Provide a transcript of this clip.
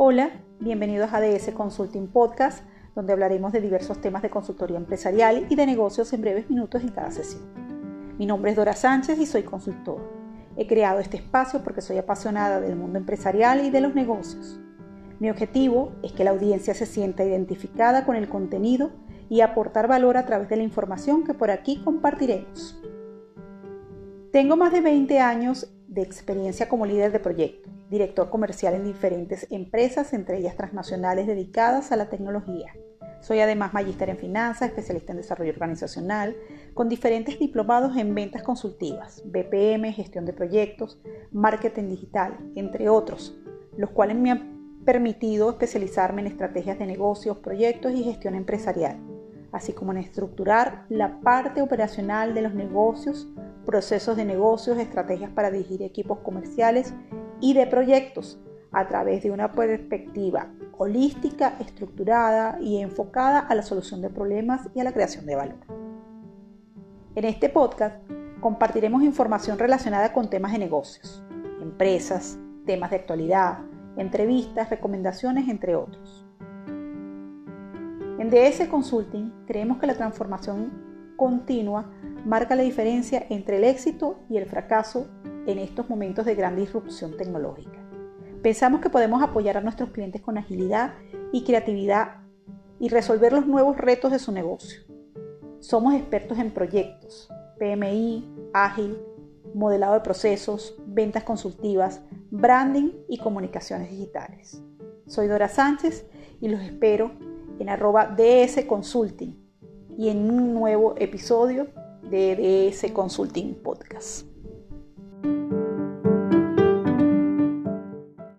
Hola, bienvenidos a DS Consulting Podcast, donde hablaremos de diversos temas de consultoría empresarial y de negocios en breves minutos en cada sesión. Mi nombre es Dora Sánchez y soy consultor. He creado este espacio porque soy apasionada del mundo empresarial y de los negocios. Mi objetivo es que la audiencia se sienta identificada con el contenido y aportar valor a través de la información que por aquí compartiremos. Tengo más de 20 años de experiencia como líder de proyecto, director comercial en diferentes empresas, entre ellas transnacionales dedicadas a la tecnología. Soy además magíster en finanzas, especialista en desarrollo organizacional, con diferentes diplomados en ventas consultivas, BPM, gestión de proyectos, marketing digital, entre otros, los cuales me han permitido especializarme en estrategias de negocios, proyectos y gestión empresarial, así como en estructurar la parte operacional de los negocios procesos de negocios, estrategias para dirigir equipos comerciales y de proyectos a través de una perspectiva holística, estructurada y enfocada a la solución de problemas y a la creación de valor. En este podcast compartiremos información relacionada con temas de negocios, empresas, temas de actualidad, entrevistas, recomendaciones, entre otros. En DS Consulting creemos que la transformación continua marca la diferencia entre el éxito y el fracaso en estos momentos de gran disrupción tecnológica. Pensamos que podemos apoyar a nuestros clientes con agilidad y creatividad y resolver los nuevos retos de su negocio. Somos expertos en proyectos, PMI, ágil, modelado de procesos, ventas consultivas, branding y comunicaciones digitales. Soy Dora Sánchez y los espero en arroba DS Consulting y en un nuevo episodio de DS Consulting Podcast.